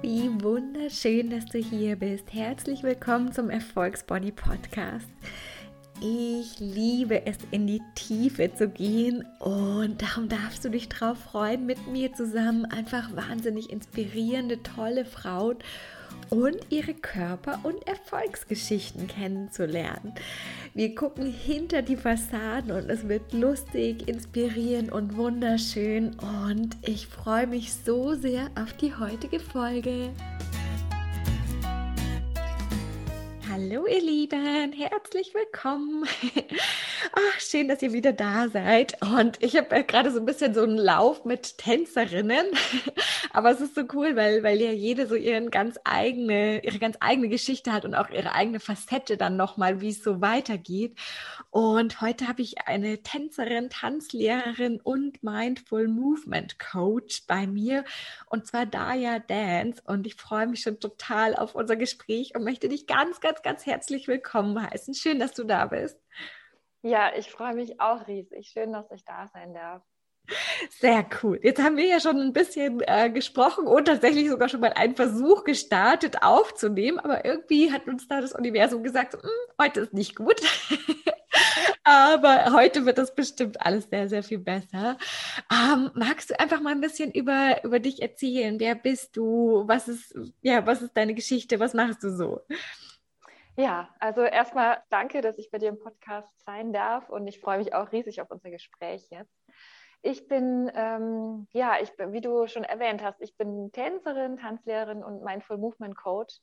Wie wunderschön, dass du hier bist. Herzlich willkommen zum Erfolgsbody Podcast. Ich liebe es, in die Tiefe zu gehen und darum darfst du dich drauf freuen, mit mir zusammen einfach wahnsinnig inspirierende, tolle Frauen und ihre Körper- und Erfolgsgeschichten kennenzulernen. Wir gucken hinter die Fassaden und es wird lustig, inspirierend und wunderschön und ich freue mich so sehr auf die heutige Folge. Hallo ihr Lieben, herzlich willkommen. Ach, schön, dass ihr wieder da seid. Und ich habe gerade so ein bisschen so einen Lauf mit Tänzerinnen. Aber es ist so cool, weil, weil ja jede so ihren ganz eigene, ihre ganz eigene Geschichte hat und auch ihre eigene Facette dann nochmal, wie es so weitergeht. Und heute habe ich eine Tänzerin, Tanzlehrerin und Mindful Movement Coach bei mir. Und zwar Daya Dance. Und ich freue mich schon total auf unser Gespräch und möchte dich ganz, ganz, ganz herzlich willkommen heißen. Schön, dass du da bist. Ja, ich freue mich auch riesig. Schön, dass ich da sein darf. Sehr cool. Jetzt haben wir ja schon ein bisschen äh, gesprochen und tatsächlich sogar schon mal einen Versuch gestartet aufzunehmen, aber irgendwie hat uns da das Universum gesagt, hm, heute ist nicht gut. aber heute wird das bestimmt alles sehr, sehr viel besser. Ähm, magst du einfach mal ein bisschen über, über dich erzählen? Wer bist du? Was ist, ja, was ist deine Geschichte? Was machst du so? Ja, also erstmal danke, dass ich bei dir im Podcast sein darf und ich freue mich auch riesig auf unser Gespräch jetzt. Ich bin, ähm, ja, ich bin, wie du schon erwähnt hast, ich bin Tänzerin, Tanzlehrerin und Mindful Movement Coach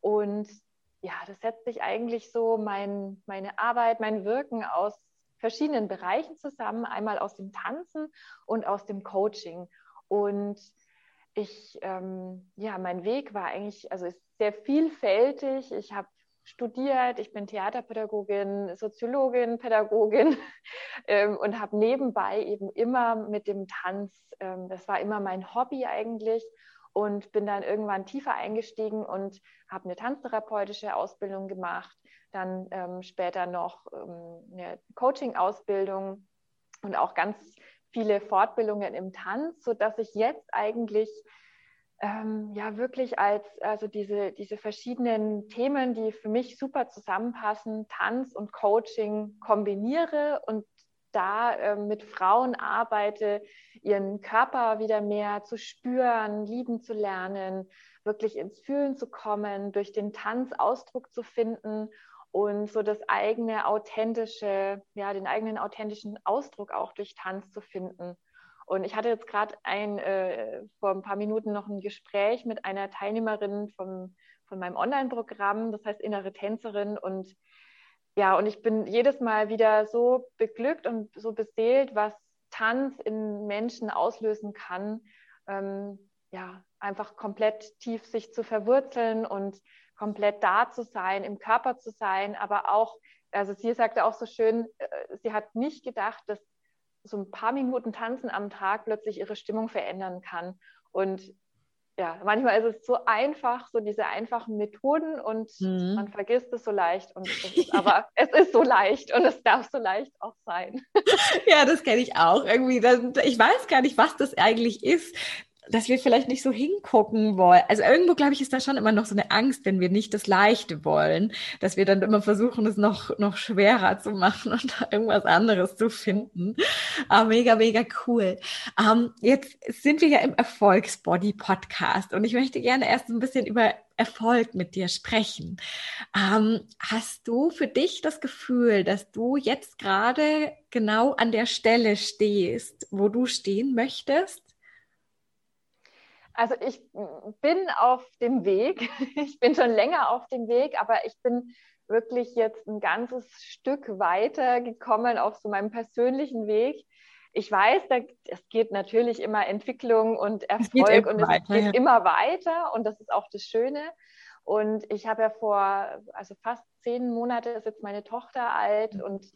und ja, das setzt sich eigentlich so mein, meine Arbeit, mein Wirken aus verschiedenen Bereichen zusammen, einmal aus dem Tanzen und aus dem Coaching. Und ich, ähm, ja, mein Weg war eigentlich, also ist sehr vielfältig. Ich habe studiert, ich bin Theaterpädagogin, Soziologin, Pädagogin ähm, und habe nebenbei eben immer mit dem Tanz, ähm, das war immer mein Hobby eigentlich und bin dann irgendwann tiefer eingestiegen und habe eine tanztherapeutische Ausbildung gemacht, dann ähm, später noch ähm, eine Coaching-Ausbildung und auch ganz viele Fortbildungen im Tanz, sodass ich jetzt eigentlich ähm, ja wirklich als also diese, diese verschiedenen Themen, die für mich super zusammenpassen, Tanz und Coaching kombiniere und da äh, mit Frauen arbeite, ihren Körper wieder mehr zu spüren, lieben zu lernen, wirklich ins Fühlen zu kommen, durch den Tanz Ausdruck zu finden und so das eigene authentische, ja, den eigenen authentischen Ausdruck auch durch Tanz zu finden. Und ich hatte jetzt gerade ein, äh, vor ein paar Minuten noch ein Gespräch mit einer Teilnehmerin vom, von meinem Online-Programm, das heißt Innere Tänzerin. Und ja, und ich bin jedes Mal wieder so beglückt und so beseelt, was Tanz in Menschen auslösen kann. Ähm, ja, einfach komplett tief sich zu verwurzeln und komplett da zu sein, im Körper zu sein, aber auch, also sie sagte auch so schön, äh, sie hat nicht gedacht, dass so ein paar Minuten Tanzen am Tag plötzlich ihre Stimmung verändern kann. Und ja, manchmal ist es so einfach, so diese einfachen Methoden und mhm. man vergisst es so leicht. Und es ist, aber es ist so leicht und es darf so leicht auch sein. Ja, das kenne ich auch irgendwie. Ich weiß gar nicht, was das eigentlich ist dass wir vielleicht nicht so hingucken wollen. Also irgendwo, glaube ich, ist da schon immer noch so eine Angst, wenn wir nicht das Leichte wollen, dass wir dann immer versuchen, es noch, noch schwerer zu machen und irgendwas anderes zu finden. Aber mega, mega cool. Ähm, jetzt sind wir ja im Erfolgsbody-Podcast und ich möchte gerne erst ein bisschen über Erfolg mit dir sprechen. Ähm, hast du für dich das Gefühl, dass du jetzt gerade genau an der Stelle stehst, wo du stehen möchtest? Also ich bin auf dem Weg. Ich bin schon länger auf dem Weg, aber ich bin wirklich jetzt ein ganzes Stück weiter gekommen auf so meinem persönlichen Weg. Ich weiß, da, es geht natürlich immer Entwicklung und Erfolg und es weiter, geht ja. immer weiter und das ist auch das Schöne. Und ich habe ja vor, also fast zehn Monate ist jetzt meine Tochter alt und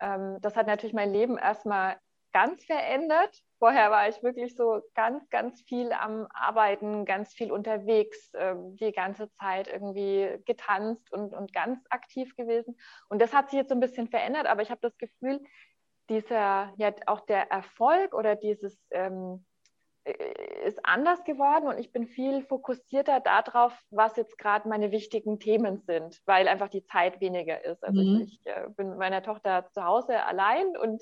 ähm, das hat natürlich mein Leben erstmal ganz verändert. Vorher war ich wirklich so ganz, ganz viel am Arbeiten, ganz viel unterwegs, äh, die ganze Zeit irgendwie getanzt und, und ganz aktiv gewesen. Und das hat sich jetzt so ein bisschen verändert, aber ich habe das Gefühl, dieser, ja, auch der Erfolg oder dieses, ähm, äh, ist anders geworden und ich bin viel fokussierter darauf, was jetzt gerade meine wichtigen Themen sind, weil einfach die Zeit weniger ist. Also mhm. ich, ich äh, bin mit meiner Tochter zu Hause allein und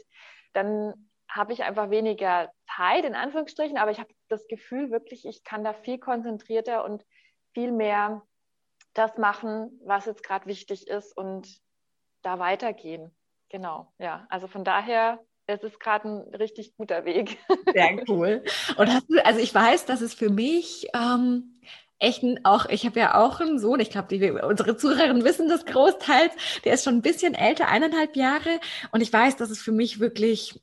dann habe ich einfach weniger Zeit, in Anführungsstrichen, aber ich habe das Gefühl wirklich, ich kann da viel konzentrierter und viel mehr das machen, was jetzt gerade wichtig ist und da weitergehen. Genau, ja. Also von daher es ist gerade ein richtig guter Weg. Sehr cool. Und hast du, also ich weiß, dass es für mich ähm, echt auch, ich habe ja auch einen Sohn, ich glaube, unsere Zuhörerinnen wissen das großteils, der ist schon ein bisschen älter, eineinhalb Jahre. Und ich weiß, dass es für mich wirklich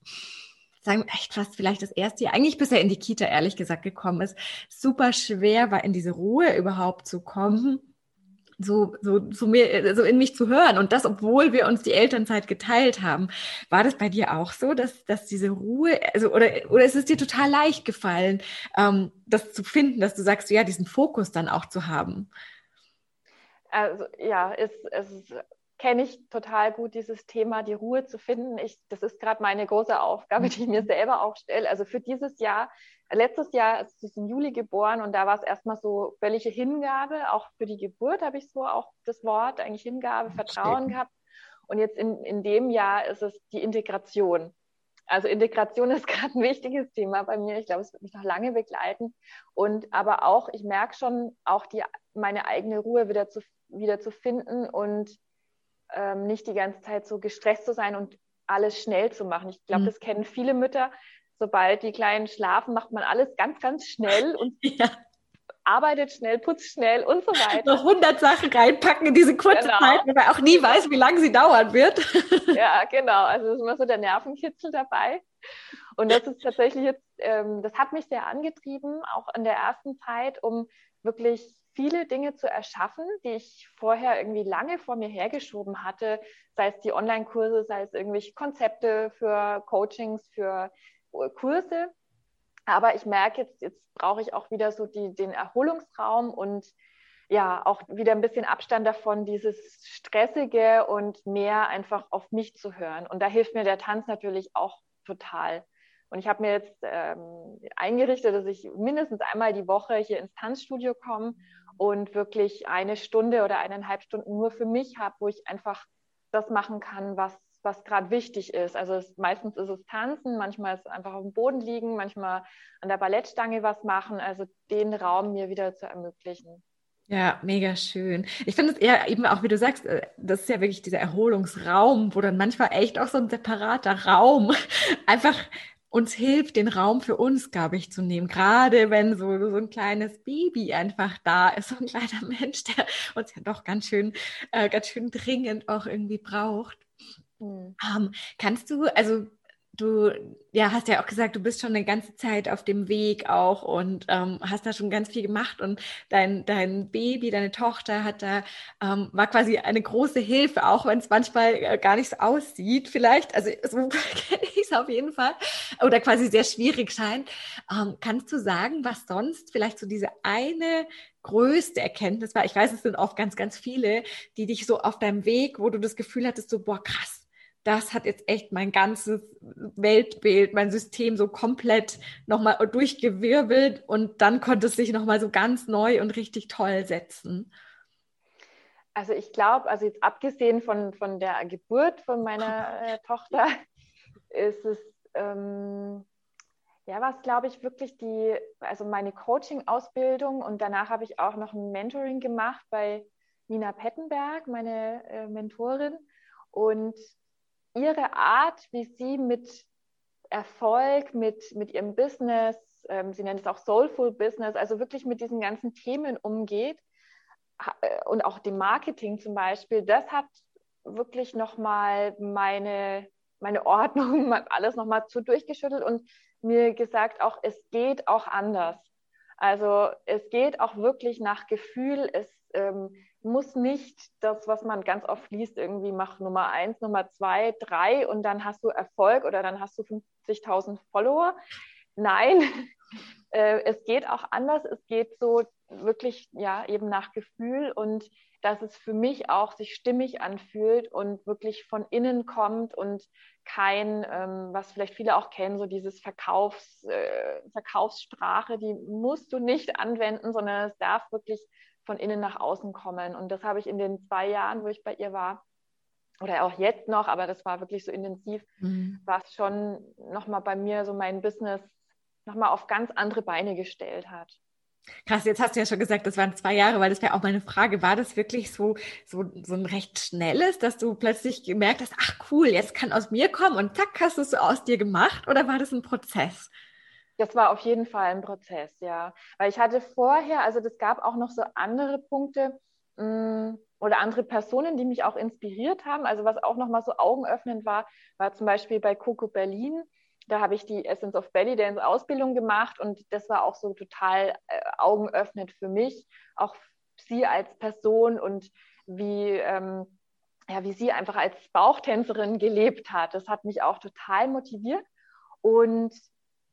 sagen, echt fast vielleicht das erste Jahr, eigentlich bis er in die Kita ehrlich gesagt gekommen ist, super schwer war, in diese Ruhe überhaupt zu kommen so, so, so, mir, so in mich zu hören. Und das, obwohl wir uns die Elternzeit geteilt haben. War das bei dir auch so, dass, dass diese Ruhe, also, oder, oder ist es dir total leicht gefallen, ähm, das zu finden, dass du sagst, ja, diesen Fokus dann auch zu haben? Also, ja, es, es kenne ich total gut dieses Thema, die Ruhe zu finden. Ich, das ist gerade meine große Aufgabe, die ich mir selber auch stelle. Also für dieses Jahr letztes Jahr ist es im Juli geboren und da war es erstmal so völlige Hingabe. Auch für die Geburt habe ich so auch das Wort, eigentlich Hingabe, Vertrauen Steht. gehabt. Und jetzt in, in dem Jahr ist es die Integration. Also Integration ist gerade ein wichtiges Thema bei mir. Ich glaube, es wird mich noch lange begleiten. Und aber auch, ich merke schon, auch die, meine eigene Ruhe wieder zu, wieder zu finden und ähm, nicht die ganze Zeit so gestresst zu sein und alles schnell zu machen. Ich glaube, mhm. das kennen viele Mütter, sobald die Kleinen schlafen, macht man alles ganz, ganz schnell und ja. arbeitet schnell, putzt schnell und so weiter. Noch 100 Sachen reinpacken in diese kurze genau. Zeit, weil man auch nie weiß, wie lange sie dauern wird. ja, genau. Also ist immer so der Nervenkitzel dabei. Und das ist tatsächlich jetzt, ähm, das hat mich sehr angetrieben, auch in der ersten Zeit, um wirklich viele Dinge zu erschaffen, die ich vorher irgendwie lange vor mir hergeschoben hatte, sei es die Online-Kurse, sei es irgendwelche Konzepte für Coachings, für Kurse. Aber ich merke jetzt, jetzt brauche ich auch wieder so die, den Erholungsraum und ja, auch wieder ein bisschen Abstand davon, dieses Stressige und mehr einfach auf mich zu hören. Und da hilft mir der Tanz natürlich auch total. Und ich habe mir jetzt ähm, eingerichtet, dass ich mindestens einmal die Woche hier ins Tanzstudio komme und wirklich eine Stunde oder eineinhalb Stunden nur für mich habe, wo ich einfach das machen kann, was was gerade wichtig ist. Also es, meistens ist es Tanzen, manchmal ist es einfach auf dem Boden liegen, manchmal an der Ballettstange was machen. Also den Raum mir wieder zu ermöglichen. Ja, mega schön. Ich finde es eher eben auch, wie du sagst, äh, das ist ja wirklich dieser Erholungsraum, wo dann manchmal echt auch so ein separater Raum einfach uns hilft, den Raum für uns, glaube ich, zu nehmen. Gerade wenn so, so ein kleines Baby einfach da ist, so ein kleiner Mensch, der uns ja doch ganz schön, äh, ganz schön dringend auch irgendwie braucht. Mhm. Um, kannst du, also du ja, hast ja auch gesagt, du bist schon eine ganze Zeit auf dem Weg auch und ähm, hast da schon ganz viel gemacht und dein, dein Baby, deine Tochter hat da, ähm, war quasi eine große Hilfe, auch wenn es manchmal äh, gar nicht so aussieht vielleicht, also so kenne ich es auf jeden Fall, oder quasi sehr schwierig scheint. Ähm, kannst du sagen, was sonst vielleicht so diese eine größte Erkenntnis war? Ich weiß, es sind oft ganz, ganz viele, die dich so auf deinem Weg, wo du das Gefühl hattest, so, boah, krass, das hat jetzt echt mein ganzes Weltbild, mein System so komplett nochmal durchgewirbelt und dann konnte es sich nochmal so ganz neu und richtig toll setzen. Also ich glaube, also jetzt abgesehen von, von der Geburt von meiner äh, Tochter, ist es, ähm, ja, was glaube ich wirklich die, also meine Coaching-Ausbildung und danach habe ich auch noch ein Mentoring gemacht bei Nina Pettenberg, meine äh, Mentorin. Und ihre Art, wie sie mit Erfolg, mit, mit ihrem Business, ähm, sie nennt es auch Soulful Business, also wirklich mit diesen ganzen Themen umgeht äh, und auch dem Marketing zum Beispiel, das hat wirklich nochmal meine, meine Ordnung, alles nochmal zu durchgeschüttelt und mir gesagt, auch es geht auch anders. Also es geht auch wirklich nach Gefühl, es ähm, muss nicht das, was man ganz oft liest, irgendwie mach Nummer eins, Nummer zwei, drei und dann hast du Erfolg oder dann hast du 50.000 Follower. Nein, äh, es geht auch anders. Es geht so wirklich, ja, eben nach Gefühl und dass es für mich auch sich stimmig anfühlt und wirklich von innen kommt und kein, ähm, was vielleicht viele auch kennen, so dieses Verkaufs, äh, Verkaufssprache, die musst du nicht anwenden, sondern es darf wirklich von innen nach außen kommen. Und das habe ich in den zwei Jahren, wo ich bei ihr war, oder auch jetzt noch, aber das war wirklich so intensiv, mhm. was schon nochmal bei mir so mein Business nochmal auf ganz andere Beine gestellt hat. Krass, jetzt hast du ja schon gesagt, das waren zwei Jahre, weil das wäre auch meine Frage. War das wirklich so, so, so ein recht schnelles, dass du plötzlich gemerkt hast, ach cool, jetzt kann aus mir kommen und zack, hast du es so aus dir gemacht oder war das ein Prozess? Das war auf jeden Fall ein Prozess, ja. Weil ich hatte vorher, also das gab auch noch so andere Punkte mh, mm, oder andere Personen, die mich auch inspiriert haben. Also was auch nochmal so augenöffnend war, war zum Beispiel bei Coco Berlin da habe ich die Essence of Belly Dance Ausbildung gemacht und das war auch so total äh, augenöffnend für mich, auch sie als Person und wie, ähm, ja, wie sie einfach als Bauchtänzerin gelebt hat. Das hat mich auch total motiviert und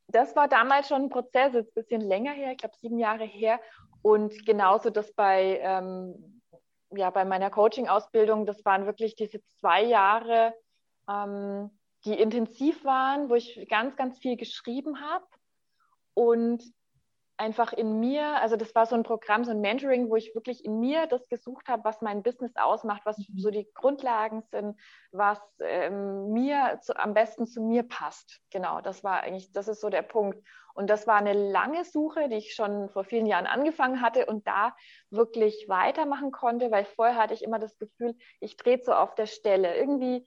das war damals schon ein Prozess, jetzt ein bisschen länger her, ich glaube sieben Jahre her. Und genauso das bei, ähm, ja, bei meiner Coaching-Ausbildung, das waren wirklich diese zwei Jahre, ähm, die intensiv waren, wo ich ganz, ganz viel geschrieben habe und einfach in mir, also das war so ein Programm, so ein Mentoring, wo ich wirklich in mir das gesucht habe, was mein Business ausmacht, was mhm. so die Grundlagen sind, was ähm, mir zu, am besten zu mir passt. Genau, das war eigentlich, das ist so der Punkt. Und das war eine lange Suche, die ich schon vor vielen Jahren angefangen hatte und da wirklich weitermachen konnte, weil vorher hatte ich immer das Gefühl, ich drehe so auf der Stelle. Irgendwie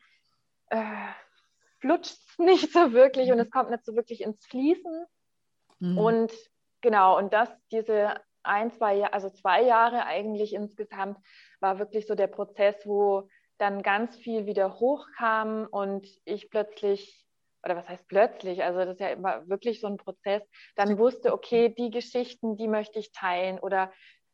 äh, flutscht es nicht so wirklich und mhm. es kommt nicht so wirklich ins Fließen. Mhm. Und genau, und das, diese ein, zwei Jahre, also zwei Jahre eigentlich insgesamt, war wirklich so der Prozess, wo dann ganz viel wieder hochkam und ich plötzlich, oder was heißt plötzlich, also das ist ja immer wirklich so ein Prozess, dann wusste, okay, die Geschichten, die möchte ich teilen oder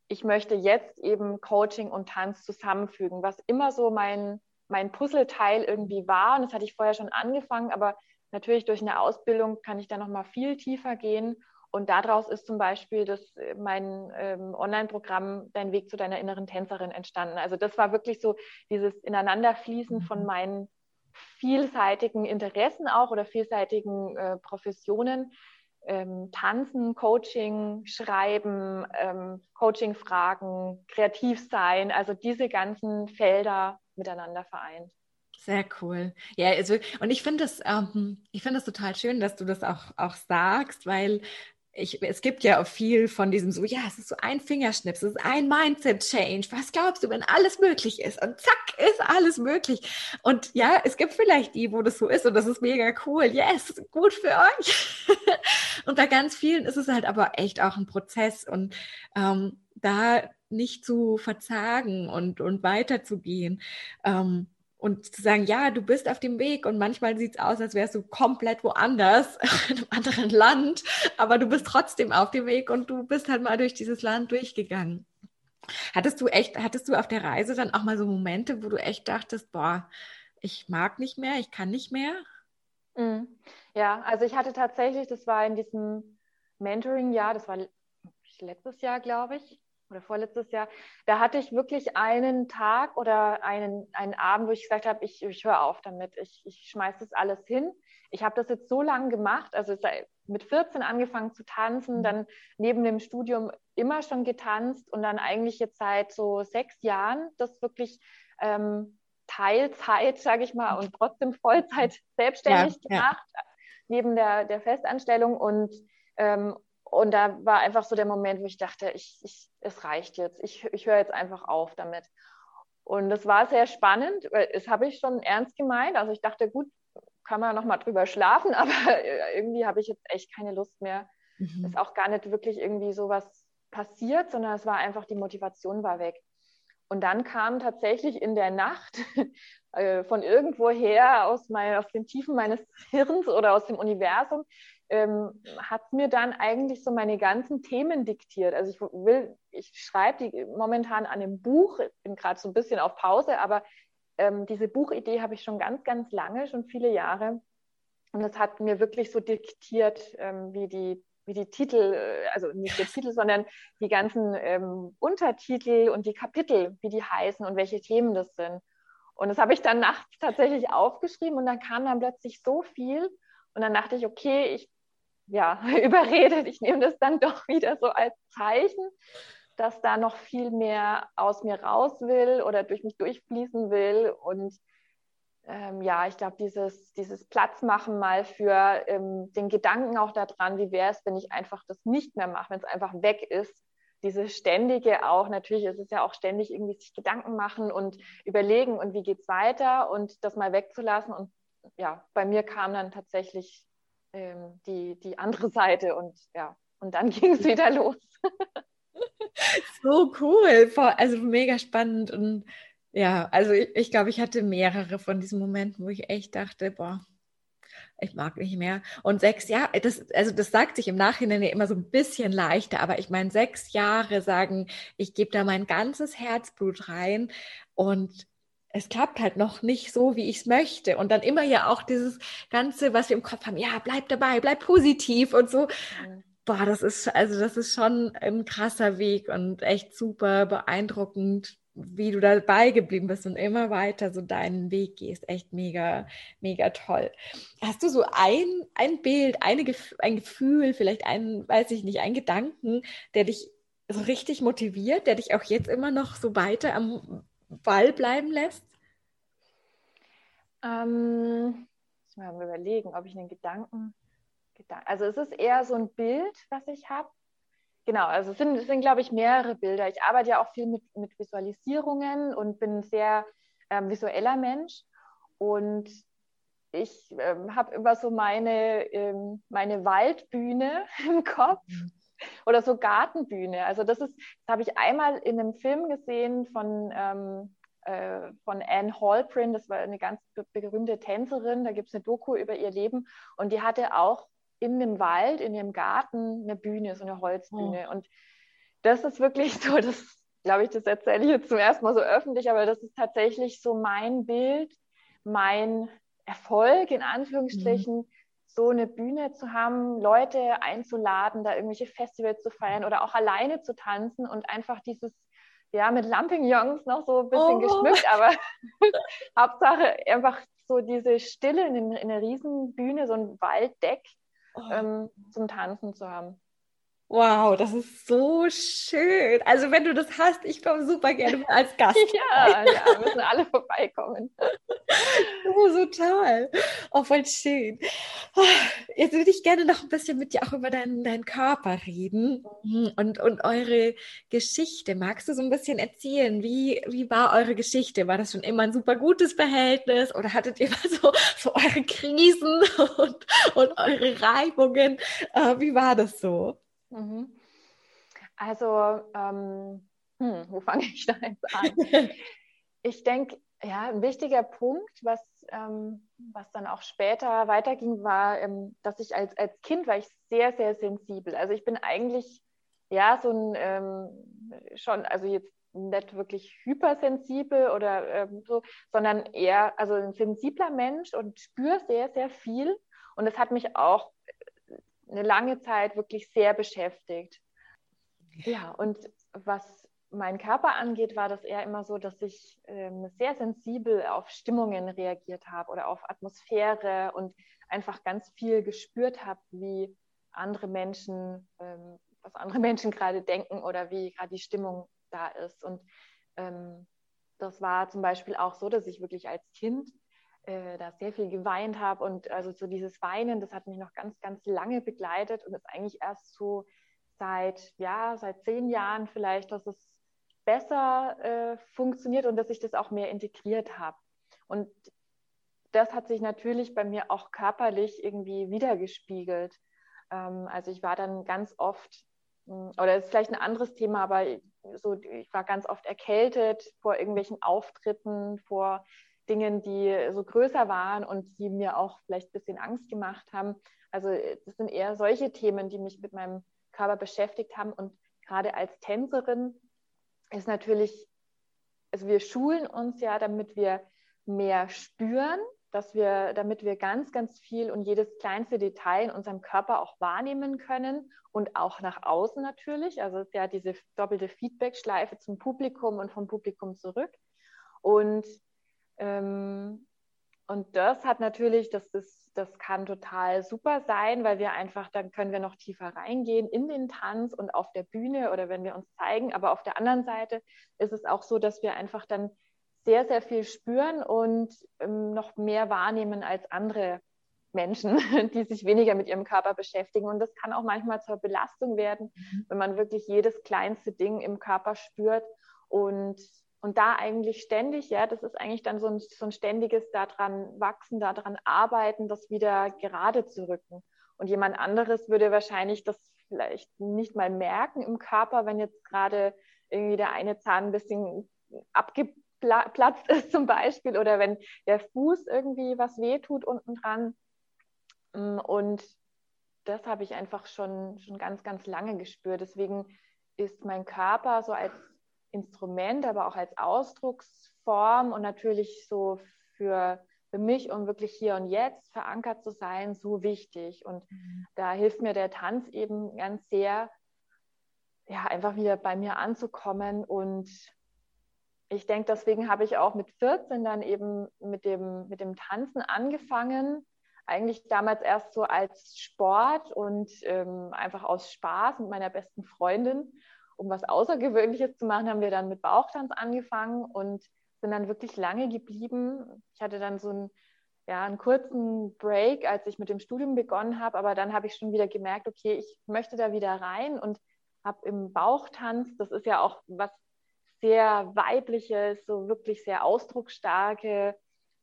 ich möchte jetzt eben Coaching und Tanz zusammenfügen, was immer so mein, mein Puzzleteil irgendwie war. Und das hatte ich vorher schon angefangen, aber natürlich durch eine Ausbildung kann ich da noch mal viel tiefer gehen. Und daraus ist zum Beispiel das, äh, mein ähm, Online-Programm Dein Weg zu deiner inneren Tänzerin entstanden. Also das war wirklich so dieses Ineinanderfließen von mhm. meinen vielseitigen Interessen auch oder vielseitigen äh, Professionen. Ähm, Tanzen, Coaching, Schreiben, ähm, Coaching-Fragen, kreativ sein, also diese ganzen Felder miteinander vereint. Sehr cool. Ja, also, und ich finde es, ähm, ich es total schön, dass du das auch, auch sagst, weil ich, es gibt ja auch viel von diesem so, ja, es ist so ein Fingerschnips, es ist ein Mindset-Change. Was glaubst du, wenn alles möglich ist? Und zack, ist alles möglich. Und ja, es gibt vielleicht die, wo das so ist und das ist mega cool. Yes, gut für euch. und bei ganz vielen ist es halt aber echt auch ein Prozess und ähm, da nicht zu verzagen und, und weiterzugehen. Ähm, und zu sagen, ja, du bist auf dem Weg und manchmal sieht es aus, als wärst du komplett woanders, in einem anderen Land, aber du bist trotzdem auf dem Weg und du bist halt mal durch dieses Land durchgegangen. Hattest du echt, hattest du auf der Reise dann auch mal so Momente, wo du echt dachtest, boah, ich mag nicht mehr, ich kann nicht mehr? Mhm. Ja, also ich hatte tatsächlich, das war in diesem Mentoring-Jahr, das war letztes Jahr, glaube ich, oder vorletztes Jahr, da hatte ich wirklich einen Tag oder einen, einen Abend, wo ich gesagt habe, ich, ich höre auf damit, ich, ich schmeiße das alles hin. Ich habe das jetzt so lange gemacht, also mit 14 angefangen zu tanzen, mhm. dann neben dem Studium immer schon getanzt und dann eigentlich jetzt seit so sechs Jahren das wirklich ähm, Teilzeit, sage ich mal, und trotzdem Vollzeit selbstständig ja, gemacht, ja. neben der, der Festanstellung und ähm, und da war einfach so der Moment, wo ich dachte, ich, ich, es reicht jetzt. Ich, ich höre jetzt einfach auf damit. Und das war sehr spannend, das habe ich schon ernst gemeint. Also ich dachte, gut, kann man noch mal drüber schlafen, aber irgendwie habe ich jetzt echt keine Lust mehr. Mhm. Ist auch gar nicht wirklich irgendwie sowas passiert, sondern es war einfach, die Motivation war weg. Und dann kam tatsächlich in der Nacht äh, von irgendwoher aus, mein, aus den Tiefen meines Hirns oder aus dem Universum ähm, hat mir dann eigentlich so meine ganzen Themen diktiert. Also ich will, ich schreibe die momentan an einem Buch, bin gerade so ein bisschen auf Pause, aber ähm, diese Buchidee habe ich schon ganz, ganz lange, schon viele Jahre. Und das hat mir wirklich so diktiert, ähm, wie die wie die Titel, äh, also nicht der Titel, sondern die ganzen ähm, Untertitel und die Kapitel, wie die heißen und welche Themen das sind. Und das habe ich dann nachts tatsächlich aufgeschrieben und dann kam dann plötzlich so viel. Und dann dachte ich, okay, ich ja, überredet, ich nehme das dann doch wieder so als Zeichen, dass da noch viel mehr aus mir raus will oder durch mich durchfließen will. Und ähm, ja, ich glaube, dieses, dieses Platzmachen mal für ähm, den Gedanken auch daran, wie wäre es, wenn ich einfach das nicht mehr mache, wenn es einfach weg ist. Diese ständige auch, natürlich ist es ja auch ständig irgendwie sich Gedanken machen und überlegen und wie geht es weiter und das mal wegzulassen. Und ja, bei mir kam dann tatsächlich ähm, die, die andere Seite und ja, und dann ging es wieder los. so cool, also mega spannend und ja, also ich, ich glaube, ich hatte mehrere von diesen Momenten, wo ich echt dachte, boah, ich mag nicht mehr. Und sechs Jahre, das, also das sagt sich im Nachhinein ja immer so ein bisschen leichter, aber ich meine, sechs Jahre sagen, ich gebe da mein ganzes Herzblut rein und es klappt halt noch nicht so, wie ich es möchte. Und dann immer ja auch dieses Ganze, was wir im Kopf haben, ja, bleib dabei, bleib positiv und so. Mhm. Boah, das ist, also das ist schon ein krasser Weg und echt super beeindruckend, wie du dabei geblieben bist und immer weiter so deinen Weg gehst. Echt mega, mega toll. Hast du so ein, ein Bild, eine, ein Gefühl, vielleicht ein, weiß ich nicht, ein Gedanken, der dich so richtig motiviert, der dich auch jetzt immer noch so weiter am Ball bleiben lässt? Ähm, muss mal überlegen, ob ich einen Gedanken, Gedanken, also es ist eher so ein Bild, was ich habe Genau, also es sind, es sind, glaube ich, mehrere Bilder. Ich arbeite ja auch viel mit, mit Visualisierungen und bin ein sehr ähm, visueller Mensch. Und ich ähm, habe immer so meine, ähm, meine Waldbühne im Kopf mhm. Oder so Gartenbühne. Also das ist, das habe ich einmal in einem Film gesehen von, ähm, äh, von Anne Hallprin, das war eine ganz berühmte Tänzerin, da gibt es eine Doku über ihr Leben und die hatte auch in dem Wald, in ihrem Garten eine Bühne, so eine Holzbühne. Oh. Und das ist wirklich so, das glaube ich, das erzähle ich jetzt zum ersten Mal so öffentlich, aber das ist tatsächlich so mein Bild, mein Erfolg in Anführungsstrichen, mhm. So eine Bühne zu haben, Leute einzuladen, da irgendwelche Festivals zu feiern oder auch alleine zu tanzen und einfach dieses ja, mit Lampignons noch so ein bisschen oh. geschmückt, aber Hauptsache einfach so diese Stille in, in einer riesen Bühne, so ein Walddeck oh. ähm, zum Tanzen zu haben. Wow, das ist so schön. Also wenn du das hast, ich komme super gerne als Gast. ja, ja, müssen alle vorbeikommen. oh, so toll. Oh, voll schön. Jetzt würde ich gerne noch ein bisschen mit dir auch über deinen, deinen Körper reden und, und eure Geschichte. Magst du so ein bisschen erzählen? Wie, wie war eure Geschichte? War das schon immer ein super gutes Verhältnis oder hattet ihr mal so, so eure Krisen und, und eure Reibungen? Äh, wie war das so? Mhm. Also, ähm, hm, wo fange ich da jetzt an? ich denke, ja, ein wichtiger Punkt, was, ähm, was dann auch später weiterging, war, ähm, dass ich als, als Kind war ich sehr, sehr sensibel. Also ich bin eigentlich ja so ein ähm, schon, also jetzt nicht wirklich hypersensibel oder ähm, so, sondern eher also ein sensibler Mensch und spüre sehr, sehr viel. Und das hat mich auch eine lange Zeit wirklich sehr beschäftigt. Ja, und was meinen Körper angeht, war das eher immer so, dass ich ähm, sehr sensibel auf Stimmungen reagiert habe oder auf Atmosphäre und einfach ganz viel gespürt habe, wie andere Menschen, ähm, was andere Menschen gerade denken oder wie gerade die Stimmung da ist. Und ähm, das war zum Beispiel auch so, dass ich wirklich als Kind äh, da sehr viel geweint habe. Und also so dieses Weinen, das hat mich noch ganz, ganz lange begleitet und ist eigentlich erst so seit, ja, seit zehn Jahren vielleicht, dass es besser äh, funktioniert und dass ich das auch mehr integriert habe. Und das hat sich natürlich bei mir auch körperlich irgendwie wiedergespiegelt. Ähm, also ich war dann ganz oft, hm, oder das ist vielleicht ein anderes Thema, aber so, ich war ganz oft erkältet vor irgendwelchen Auftritten, vor Dingen, die so größer waren und die mir auch vielleicht ein bisschen Angst gemacht haben. Also das sind eher solche Themen, die mich mit meinem Körper beschäftigt haben. Und gerade als Tänzerin ist natürlich, also wir schulen uns ja, damit wir mehr spüren, dass wir, damit wir ganz, ganz viel und jedes kleinste Detail in unserem Körper auch wahrnehmen können und auch nach außen natürlich. Also es ist ja diese doppelte Feedback-Schleife zum Publikum und vom Publikum zurück. Und, ähm, und das hat natürlich, das, ist, das kann total super sein, weil wir einfach, dann können wir noch tiefer reingehen in den Tanz und auf der Bühne oder wenn wir uns zeigen. Aber auf der anderen Seite ist es auch so, dass wir einfach dann sehr, sehr viel spüren und ähm, noch mehr wahrnehmen als andere Menschen, die sich weniger mit ihrem Körper beschäftigen. Und das kann auch manchmal zur Belastung werden, mhm. wenn man wirklich jedes kleinste Ding im Körper spürt und, und da eigentlich ständig, ja, das ist eigentlich dann so ein, so ein ständiges daran wachsen, daran arbeiten, das wieder gerade zu rücken. Und jemand anderes würde wahrscheinlich das vielleicht nicht mal merken im Körper, wenn jetzt gerade irgendwie der eine Zahn ein bisschen abgibt platzt ist zum Beispiel oder wenn der Fuß irgendwie was wehtut unten dran. Mm, und das habe ich einfach schon, schon ganz, ganz lange gespürt. Deswegen ist mein Körper so als Instrument, aber auch als Ausdrucksform und natürlich so für, für mich, um wirklich hier und jetzt verankert zu sein, so wichtig. Und mhm. da hilft mir der Tanz eben ganz sehr, ja, einfach wieder bei mir anzukommen und ich denke, deswegen habe ich auch mit 14 dann eben mit dem, mit dem Tanzen angefangen. Eigentlich damals erst so als Sport und ähm, einfach aus Spaß mit meiner besten Freundin. Um was Außergewöhnliches zu machen, haben wir dann mit Bauchtanz angefangen und sind dann wirklich lange geblieben. Ich hatte dann so einen, ja, einen kurzen Break, als ich mit dem Studium begonnen habe, aber dann habe ich schon wieder gemerkt, okay, ich möchte da wieder rein und habe im Bauchtanz, das ist ja auch was sehr weibliche, so wirklich sehr ausdrucksstarke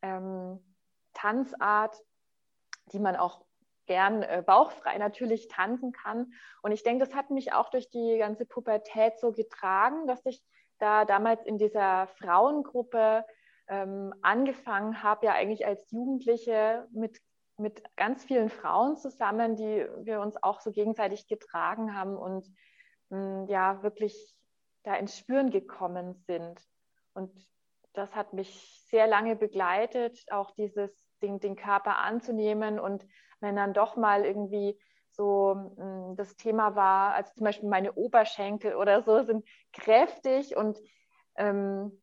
ähm, Tanzart, die man auch gern äh, bauchfrei natürlich tanzen kann. Und ich denke, das hat mich auch durch die ganze Pubertät so getragen, dass ich da damals in dieser Frauengruppe ähm, angefangen habe, ja eigentlich als Jugendliche mit, mit ganz vielen Frauen zusammen, die wir uns auch so gegenseitig getragen haben und mh, mm, ja wirklich da ins Spüren gekommen sind. Und das hat mich sehr lange begleitet, auch dieses Ding, den Körper anzunehmen. Und wenn dann doch mal irgendwie so mh, mm, das Thema war, also zum Beispiel meine Oberschenkel oder so sind kräftig und ähm,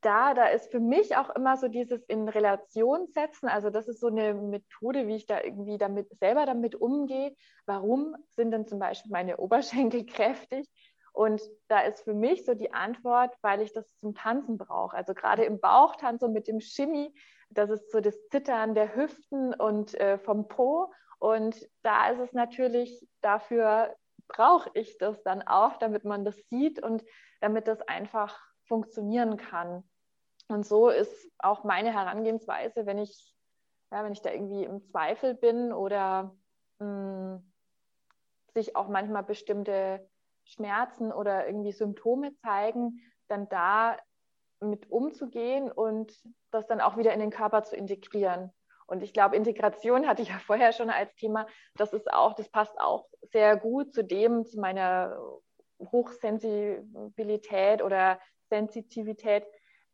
da, da ist für mich auch immer so dieses in Relation setzen. Also das ist so eine Methode, wie ich da irgendwie damit selber damit umgehe. Warum sind denn zum Beispiel meine Oberschenkel kräftig? Und da ist für mich so die Antwort, weil ich das zum Tanzen brauche. Also gerade im Bauchtanz und mit dem Shimmy, das ist so das Zittern der Hüften und äh, vom Po. Und da ist es natürlich, dafür brauche ich das dann auch, damit man das sieht und damit das einfach funktionieren kann. Und so ist auch meine Herangehensweise, wenn ich, ja, wenn ich da irgendwie im Zweifel bin oder mh, hm, sich auch manchmal bestimmte Schmerzen oder irgendwie Symptome zeigen, dann da mit umzugehen und das dann auch wieder in den Körper zu integrieren. Und ich glaube, Integration hatte ich ja vorher schon als Thema. Das ist auch, das passt auch sehr gut zu dem, zu meiner Hochsensibilität oder Sensitivität.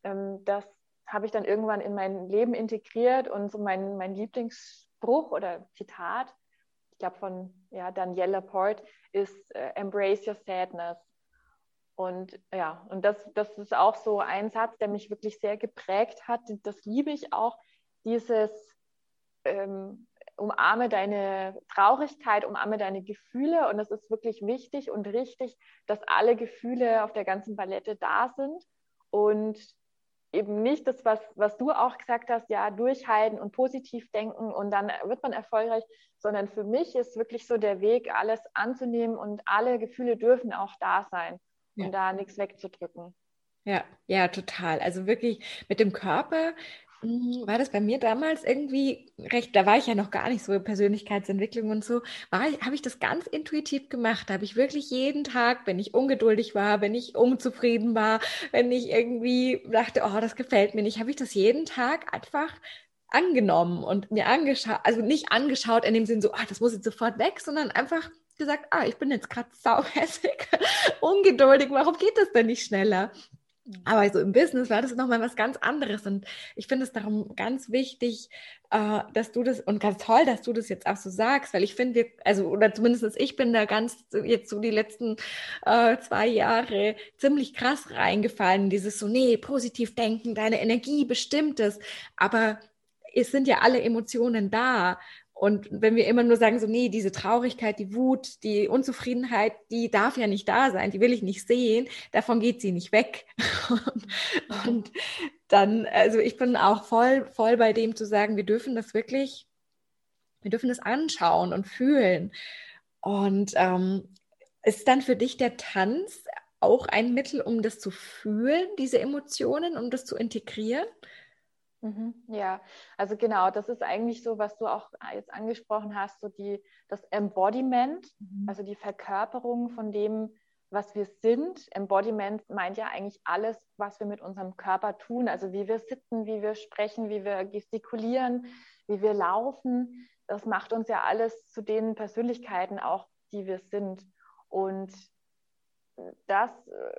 Ähm, das habe ich dann irgendwann in mein Leben integriert und so mein, mein Lieblingsspruch oder Zitat ich glaube von ja, Danielle Laporte, ist äh, Embrace Your Sadness. Und ja, und das, das ist auch so ein Satz, der mich wirklich sehr geprägt hat. Das liebe ich auch, dieses ähm, umarme deine Traurigkeit, umarme deine Gefühle. Und es ist wirklich wichtig und richtig, dass alle Gefühle auf der ganzen Palette da sind. Und eben nicht das, was, was du auch gesagt hast, ja, durchhalten und positiv denken und dann wird man erfolgreich, sondern für mich ist wirklich so der Weg, alles anzunehmen und alle Gefühle dürfen auch da sein ja. und da nichts wegzudrücken. Ja, ja, total. Also wirklich mit dem Körper hm, war das bei mir damals irgendwie recht, da war ich ja noch gar nicht so in Persönlichkeitsentwicklung und so, habe ich das ganz intuitiv gemacht. Da habe ich wirklich jeden Tag, wenn ich ungeduldig war, wenn ich unzufrieden war, wenn ich irgendwie dachte, oh, das gefällt mir nicht, habe ich das jeden Tag einfach angenommen und mir angeschaut, also nicht angeschaut in dem Sinn so, ah, das muss jetzt sofort weg, sondern einfach gesagt, ah, ich bin jetzt gerade sauhässig, ungeduldig, warum geht das denn nicht schneller? Aber so im Business war das nochmal was ganz anderes. Und ich finde es darum ganz wichtig, äh, dass du das, und ganz toll, dass du das jetzt auch so sagst, weil ich finde, wir, also, oder zumindest ich bin da ganz jetzt so die letzten äh, zwei Jahre ziemlich krass reingefallen, dieses so, nee, positiv denken, deine Energie bestimmt es. Aber es sind ja alle Emotionen da. Und wenn wir immer nur sagen, so, nee, diese Traurigkeit, die Wut, die Unzufriedenheit, die darf ja nicht da sein, die will ich nicht sehen, davon geht sie nicht weg. und, dann, also ich bin auch voll, voll bei dem zu sagen, wir dürfen das wirklich, wir dürfen das anschauen und fühlen. Und ähm, ist dann für dich der Tanz auch ein Mittel, um das zu fühlen, diese Emotionen, um das zu integrieren? Mhm, ja, also genau, das ist eigentlich so, was du auch jetzt angesprochen hast, so die, das Embodiment, mhm. also die Verkörperung von dem, was wir sind. Embodiment meint ja eigentlich alles, was wir mit unserem Körper tun, also wie wir sitzen, wie wir sprechen, wie wir gestikulieren, wie wir laufen. Das macht uns ja alles zu den Persönlichkeiten auch, die wir sind. Und das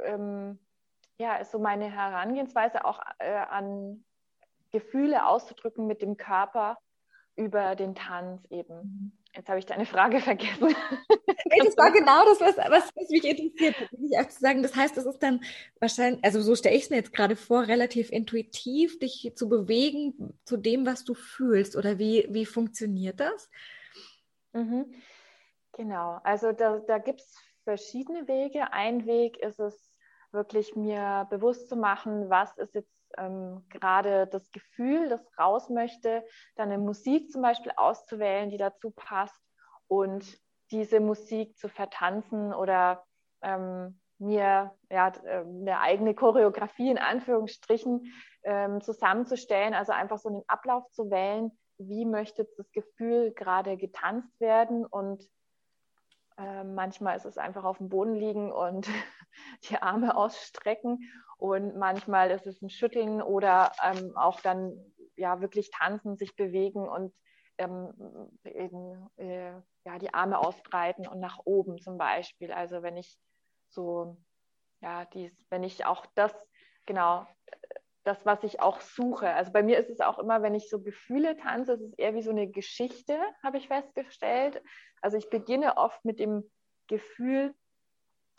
ähm, ja, ist so meine Herangehensweise auch äh, an Gefühle auszudrücken mit dem Körper über den Tanz eben. Jetzt habe ich deine Frage vergessen. das war genau das, was, was, was mich interessiert, wirklich auch zu sagen. Das heißt, es ist dann wahrscheinlich, also so stelle ich es mir jetzt gerade vor, relativ intuitiv, dich zu bewegen zu dem, was du fühlst. Oder wie, wie funktioniert das? Mhm. Genau, also da, da gibt es verschiedene Wege. Ein Weg ist es, wirklich mir bewusst zu machen, was ist jetzt ähm, gerade das Gefühl, das raus möchte, dann eine Musik zum Beispiel auszuwählen, die dazu passt und diese Musik zu vertanzen oder ähm, mir ja, äh, eine eigene Choreografie in Anführungsstrichen ähm, zusammenzustellen, also einfach so einen Ablauf zu wählen, wie möchte das Gefühl gerade getanzt werden und äh, manchmal ist es einfach auf dem Boden liegen und die Arme ausstrecken und manchmal ist es ein Schütteln oder ähm, auch dann ja wirklich tanzen, sich bewegen und ähm, eben, äh, ja, die Arme ausbreiten und nach oben zum Beispiel. Also wenn ich so, ja, dies, wenn ich auch das, genau, das, was ich auch suche. Also bei mir ist es auch immer, wenn ich so Gefühle tanze, ist es eher wie so eine Geschichte, habe ich festgestellt. Also ich beginne oft mit dem Gefühl,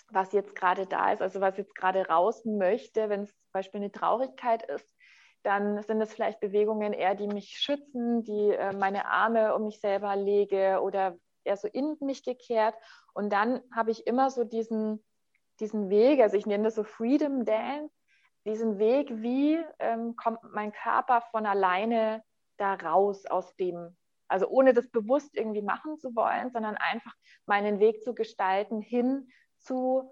was jetzt gerade da ist, also was jetzt gerade raus möchte, wenn es zum Beispiel eine Traurigkeit ist, dann sind es vielleicht Bewegungen eher, die mich schützen, die äh, meine Arme um mich selber lege oder eher so in mich gekehrt. Und dann habe ich immer so diesen, diesen Weg, also ich nenne das so Freedom Dance, diesen Weg, wie ähm, kommt mein Körper von alleine da raus aus dem, also ohne das bewusst irgendwie machen zu wollen, sondern einfach meinen Weg zu gestalten hin zu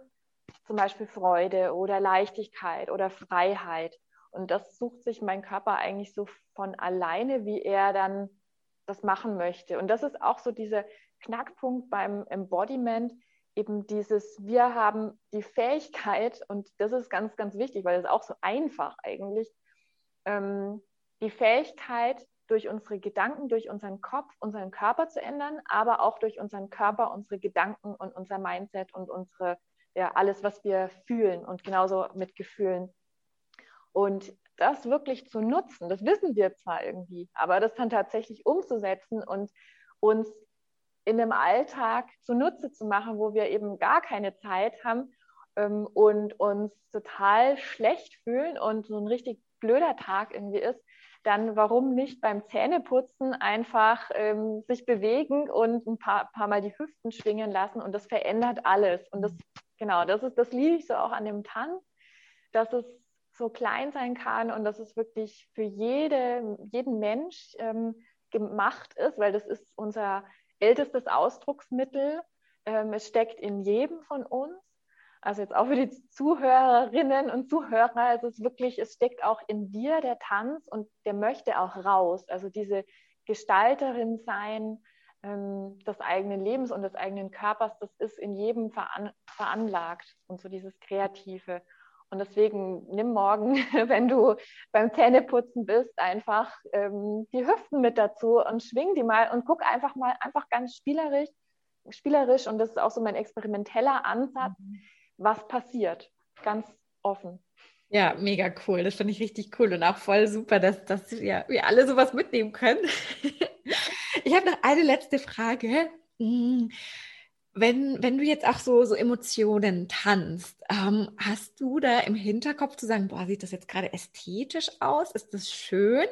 zum Beispiel Freude oder Leichtigkeit oder Freiheit. Und das sucht sich mein Körper eigentlich so von alleine, wie er dann das machen möchte. Und das ist auch so dieser Knackpunkt beim Embodiment, eben dieses, wir haben die Fähigkeit, und das ist ganz, ganz wichtig, weil es auch so einfach eigentlich, ähm, die Fähigkeit, durch unsere Gedanken, durch unseren Kopf, unseren Körper zu ändern, aber auch durch unseren Körper, unsere Gedanken und unser Mindset und unsere, ja, alles, was wir fühlen und genauso mit Gefühlen. Und das wirklich zu nutzen, das wissen wir zwar irgendwie, aber das dann tatsächlich umzusetzen und uns in dem Alltag zunutze zu machen, wo wir eben gar keine Zeit haben ähm, und uns total schlecht fühlen und so ein richtig blöder Tag irgendwie ist, dann warum nicht beim Zähneputzen einfach ähm, sich bewegen und ein paar, paar Mal die Hüften schwingen lassen und das verändert alles. Und das, genau, das ist, das liebe ich so auch an dem Tanz, dass es so klein sein kann und dass es wirklich für jede, jeden Mensch ähm, gemacht ist, weil das ist unser ältestes Ausdrucksmittel. Ähm, es steckt in jedem von uns also jetzt auch für die Zuhörerinnen und Zuhörer, es ist wirklich, es steckt auch in dir der Tanz und der möchte auch raus. Also diese Gestalterin sein ähm, des eigenen Lebens und des eigenen Körpers, das ist in jedem veran veranlagt und so dieses Kreative. Und deswegen nimm morgen, wenn du beim Zähneputzen bist, einfach ähm, die Hüften mit dazu und schwing die mal und guck einfach mal, einfach ganz spielerisch, spielerisch und das ist auch so mein experimenteller Ansatz. Mhm was passiert. Ganz offen. Ja, mega cool. Das finde ich richtig cool und auch voll super, dass, dass ja, wir alle sowas mitnehmen können. ich habe noch eine letzte Frage. Wenn, wenn du jetzt auch so, so Emotionen tanzt, ähm, hast du da im Hinterkopf zu sagen, boah, sieht das jetzt gerade ästhetisch aus? Ist das schön?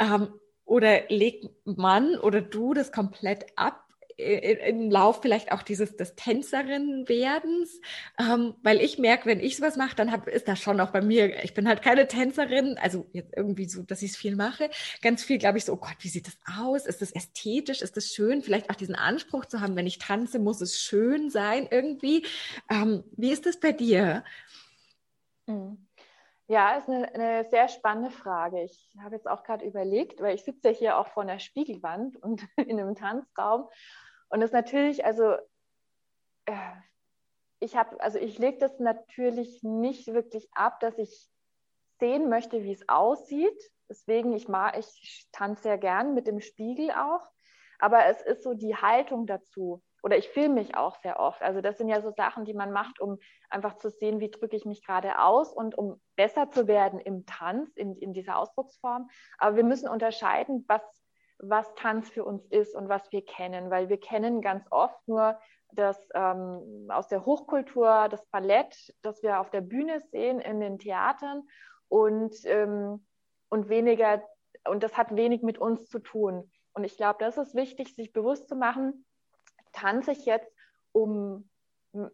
Ähm, oder legt man oder du das komplett ab im Lauf vielleicht auch dieses des Tänzerin-Werdens, ähm, weil ich merke, wenn ich sowas mache, dann hab, ist das schon auch bei mir. Ich bin halt keine Tänzerin, also jetzt irgendwie so, dass ich es viel mache. Ganz viel glaube ich so, oh Gott, wie sieht das aus? Ist das ästhetisch? Ist das schön? Vielleicht auch diesen Anspruch zu haben, wenn ich tanze, muss es schön sein irgendwie. Ähm, wie ist das bei dir? Mhm. Ja, ist eine, eine, sehr spannende Frage. Ich habe jetzt auch gerade überlegt, weil ich sitze ja hier auch vor einer Spiegelwand und in einem Tanzraum und das natürlich, also äh, ich habe, also ich lege das natürlich nicht wirklich ab, dass ich sehen möchte, wie es aussieht. Deswegen, ich mag, ich tanze sehr gern mit dem Spiegel auch. Aber es ist so die Haltung dazu. Oder ich filme mich auch sehr oft. Also das sind ja so Sachen, die man macht, um einfach zu sehen, wie drücke ich mich gerade aus und um besser zu werden im Tanz, in, in dieser Ausdrucksform. Aber wir müssen unterscheiden, was was Tanz für uns ist und was wir kennen, weil wir kennen ganz oft nur das ähm, aus der Hochkultur, das Ballett, das wir auf der Bühne sehen, in den Theatern und, ähm, und weniger, und das hat wenig mit uns zu tun. Und ich glaube, das ist wichtig, sich bewusst zu machen, tanze ich jetzt, um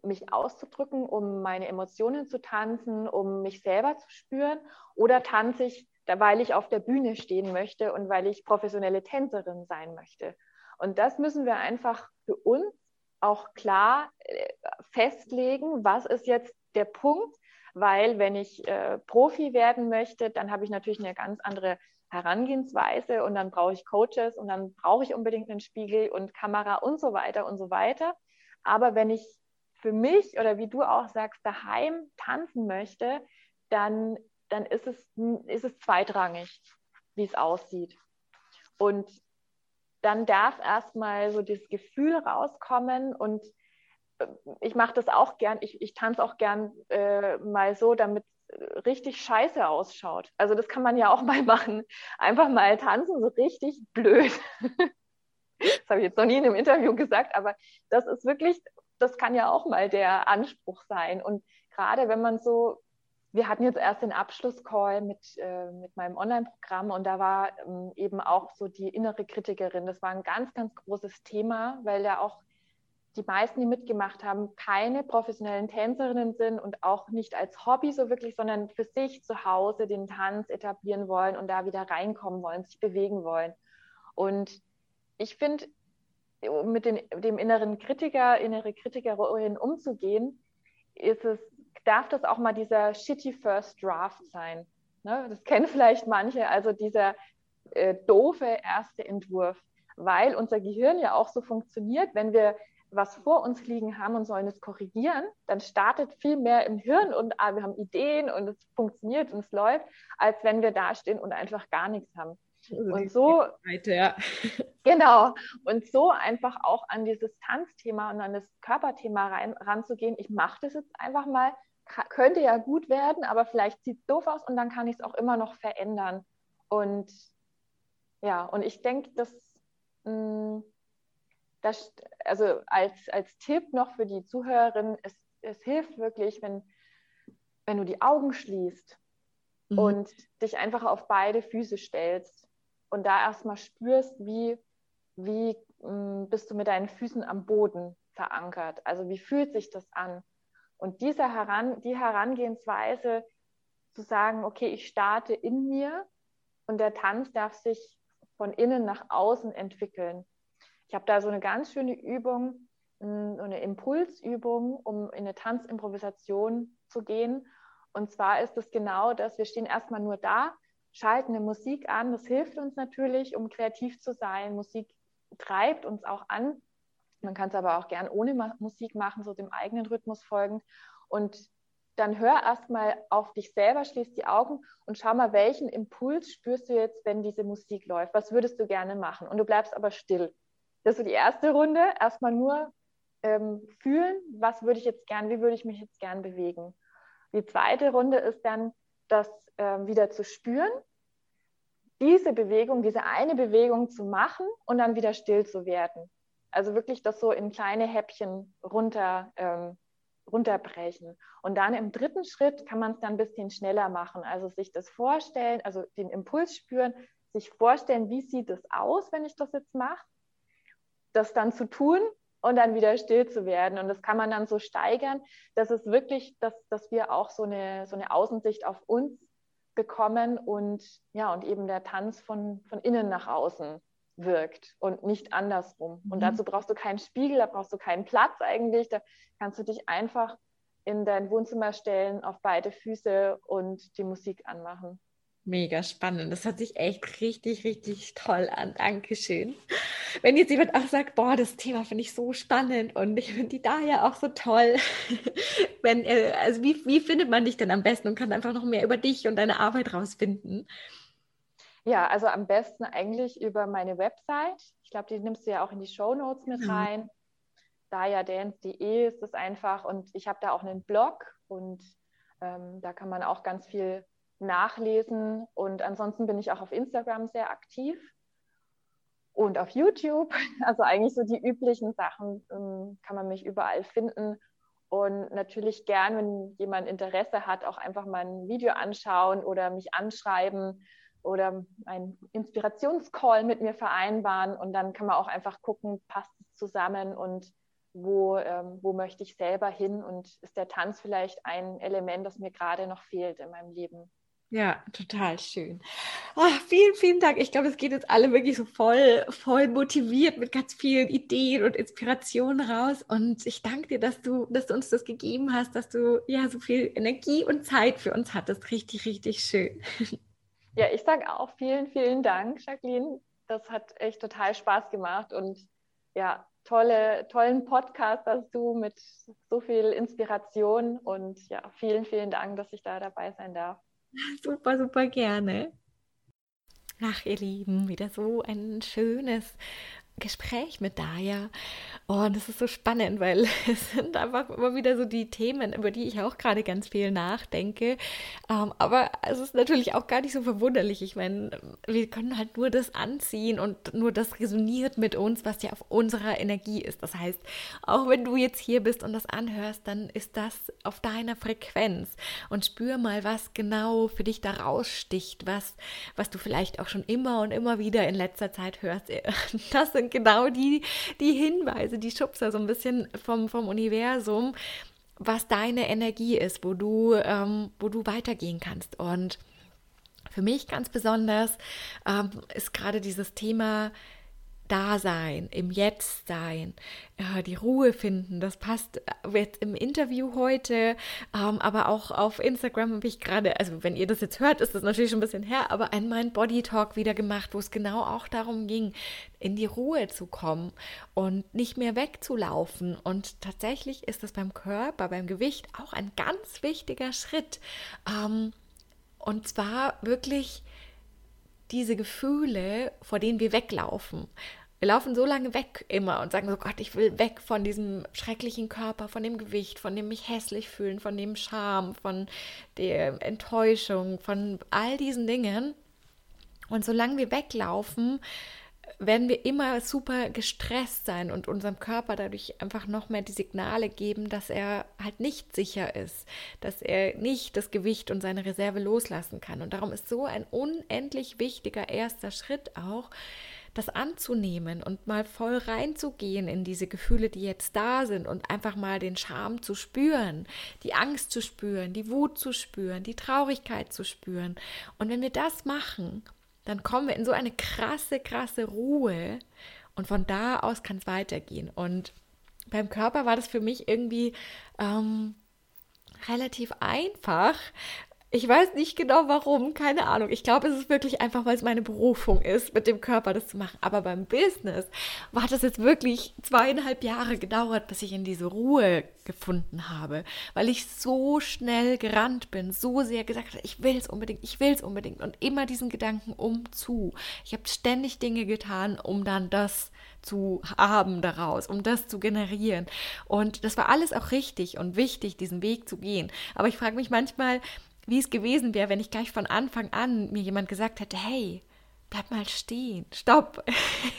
mich auszudrücken, um meine Emotionen zu tanzen, um mich selber zu spüren, oder tanze ich weil ich auf der Bühne stehen möchte und weil ich professionelle Tänzerin sein möchte. Und das müssen wir einfach für uns auch klar äh, festlegen, was ist jetzt der Punkt, weil wenn ich äh, Profi werden möchte, dann habe ich natürlich eine ganz andere Herangehensweise und dann brauche ich Coaches und dann brauche ich unbedingt einen Spiegel und Kamera und so weiter und so weiter. Aber wenn ich für mich oder wie du auch sagst, daheim tanzen möchte, dann dann ist es, ist es zweitrangig, wie es aussieht. Und dann darf erstmal so das Gefühl rauskommen und äh, ich mache das auch gern, ich, ich tanze auch gern äh, mal so, damit richtig scheiße ausschaut. Also das kann man ja auch mal machen. Einfach mal tanzen, so richtig blöd. das habe ich jetzt noch nie in einem Interview gesagt, aber das ist wirklich, das kann ja auch mal der Anspruch sein. Und gerade wenn man so wir hatten jetzt erst den Abschlusscall mit, äh, mit meinem Online-Programm und da war ähm, eben auch so die innere Kritikerin. Das war ein ganz, ganz großes Thema, weil ja auch die meisten, die mitgemacht haben, keine professionellen Tänzerinnen sind und auch nicht als Hobby so wirklich, sondern für sich zu Hause den Tanz etablieren wollen und da wieder reinkommen wollen, sich bewegen wollen. Und ich finde, mit den, dem inneren Kritiker, innere Kritikerin umzugehen, ist es darf das auch mal dieser shitty First Draft sein. Ne? Das kennen vielleicht manche, also dieser äh, doofe erste Entwurf, weil unser Gehirn ja auch so funktioniert, wenn wir was vor uns liegen haben und sollen es korrigieren, dann startet viel mehr im Hirn und ah, wir haben Ideen und es funktioniert und es läuft, als wenn wir dastehen und einfach gar nichts haben. Also und so, Seite, ja. genau, und so einfach auch an dieses Tanzthema und an das Körperthema rein, ranzugehen. Ich mache das jetzt einfach mal, könnte ja gut werden, aber vielleicht sieht es doof aus und dann kann ich es auch immer noch verändern. Und ja, und ich denke, dass mm, das, also als, als Tipp noch für die Zuhörerin, es, es hilft wirklich, wenn, wenn du die Augen schließt mhm. und dich einfach auf beide Füße stellst und da erstmal spürst, wie, wie mh, mm, bist du mit deinen Füßen am Boden verankert. Also wie fühlt sich das an? Und diese Heran die Herangehensweise zu sagen, okay, ich starte in mir und der Tanz darf sich von innen nach außen entwickeln. Ich habe da so eine ganz schöne Übung, mm, eine Impulsübung, um in eine Tanzimprovisation zu gehen. Und zwar ist es genau das, wir stehen erstmal nur da, schalten eine Musik an. Das hilft uns natürlich, um kreativ zu sein. Musik treibt uns auch an. Man kann es aber auch gern ohne Musik machen, so dem eigenen Rhythmus folgend. Und dann hör erstmal auf dich selber, schließ die Augen und schau mal, welchen Impuls spürst du jetzt, wenn diese Musik läuft? Was würdest du gerne machen? Und du bleibst aber still. Das ist so die erste Runde. Erstmal nur ähm, fühlen, was würde ich jetzt gern, wie würde ich mich jetzt gern bewegen. Die zweite Runde ist dann, das äh, wieder zu spüren, diese Bewegung, diese eine Bewegung zu machen und dann wieder still zu werden. Also wirklich das so in kleine Häppchen runter, ähm, runterbrechen. Und dann im dritten Schritt kann man es dann ein bisschen schneller machen. Also sich das vorstellen, also den Impuls spüren, sich vorstellen, wie sieht es aus, wenn ich das jetzt mache, das dann zu tun und dann wieder still zu werden. Und das kann man dann so steigern, dass es wirklich, dass, dass wir auch so eine, so eine Außensicht auf uns bekommen und ja, und eben der Tanz von, von innen nach außen wirkt und nicht andersrum. Und mhm. dazu brauchst du keinen Spiegel, da brauchst du keinen Platz eigentlich. Da kannst du dich einfach in dein Wohnzimmer stellen, auf beide Füße und die Musik anmachen. Mega spannend. Das hört sich echt richtig, richtig toll an. Dankeschön. Wenn jetzt jemand auch sagt, boah, das Thema finde ich so spannend und ich finde die da ja auch so toll. Wenn, also wie, wie findet man dich denn am besten und kann einfach noch mehr über dich und deine Arbeit rausfinden? Ja, also am besten eigentlich über meine Website. Ich glaube, die nimmst du ja auch in die Show Notes mit mhm. rein. Dayadance.de ist es einfach und ich habe da auch einen Blog und ähm, da kann man auch ganz viel nachlesen. Und ansonsten bin ich auch auf Instagram sehr aktiv und auf YouTube. Also eigentlich so die üblichen Sachen ähm, kann man mich überall finden. Und natürlich gern, wenn jemand Interesse hat, auch einfach mal ein Video anschauen oder mich anschreiben oder einen Inspirationscall mit mir vereinbaren. Und dann kann man auch einfach gucken, passt es zusammen und wo, ähm, wo möchte ich selber hin und ist der Tanz vielleicht ein Element, das mir gerade noch fehlt in meinem Leben. Ja, total schön. Oh, vielen, vielen Dank. Ich glaube, es geht jetzt alle wirklich so voll, voll motiviert mit ganz vielen Ideen und Inspirationen raus. Und ich danke dir, dass du, dass du uns das gegeben hast, dass du ja so viel Energie und Zeit für uns hattest. Richtig, richtig schön. Ja, ich sage auch vielen, vielen Dank, Jacqueline. Das hat echt total Spaß gemacht und ja, tolle, tollen Podcast hast du mit so viel Inspiration und ja, vielen, vielen Dank, dass ich da dabei sein darf. Super, super gerne. Ach, ihr Lieben, wieder so ein schönes Gespräch mit Daya. Und es ist so spannend, weil es sind einfach immer wieder so die Themen, über die ich auch gerade ganz viel nachdenke. Ähm, aber es ist natürlich auch gar nicht so verwunderlich. Ich meine, wir können halt nur das anziehen und nur das resoniert mit uns, was ja auf unserer Energie ist. Das heißt, auch wenn du jetzt hier bist und das anhörst, dann ist das auf deiner Frequenz. Und spür mal, was genau für dich da raussticht, was, was du vielleicht auch schon immer und immer wieder in letzter Zeit hörst. Das sind genau die, die Hinweise, die Schubser so ein bisschen vom, vom Universum, was deine Energie ist, wo du, ähm, wo du weitergehen kannst. Und für mich ganz besonders ähm, ist gerade dieses Thema Dasein, im Jetzt sein, ja, die Ruhe finden. Das passt jetzt im Interview heute, ähm, aber auch auf Instagram habe ich gerade, also wenn ihr das jetzt hört, ist das natürlich schon ein bisschen her, aber ein Mind Body Talk wieder gemacht, wo es genau auch darum ging, in die Ruhe zu kommen und nicht mehr wegzulaufen. Und tatsächlich ist das beim Körper, beim Gewicht auch ein ganz wichtiger Schritt. Ähm, und zwar wirklich diese Gefühle, vor denen wir weglaufen. Wir laufen so lange weg immer und sagen so, Gott, ich will weg von diesem schrecklichen Körper, von dem Gewicht, von dem mich hässlich fühlen, von dem Scham, von der Enttäuschung, von all diesen Dingen. Und solange wir weglaufen, werden wir immer super gestresst sein und unserem Körper dadurch einfach noch mehr die Signale geben, dass er halt nicht sicher ist, dass er nicht das Gewicht und seine Reserve loslassen kann. Und darum ist so ein unendlich wichtiger erster Schritt auch, das anzunehmen und mal voll reinzugehen in diese Gefühle, die jetzt da sind und einfach mal den Scham zu spüren, die Angst zu spüren, die Wut zu spüren, die Traurigkeit zu spüren. Und wenn wir das machen, dann kommen wir in so eine krasse, krasse Ruhe und von da aus kann es weitergehen. Und beim Körper war das für mich irgendwie ähm, relativ einfach, ich weiß nicht genau warum, keine Ahnung. Ich glaube, es ist wirklich einfach, weil es meine Berufung ist, mit dem Körper das zu machen. Aber beim Business war das jetzt wirklich zweieinhalb Jahre gedauert, bis ich in diese Ruhe gefunden habe, weil ich so schnell gerannt bin, so sehr gesagt habe, ich will es unbedingt, ich will es unbedingt und immer diesen Gedanken umzu. Ich habe ständig Dinge getan, um dann das zu haben daraus, um das zu generieren. Und das war alles auch richtig und wichtig, diesen Weg zu gehen. Aber ich frage mich manchmal, wie es gewesen wäre, wenn ich gleich von Anfang an mir jemand gesagt hätte, hey, bleib mal stehen, stopp.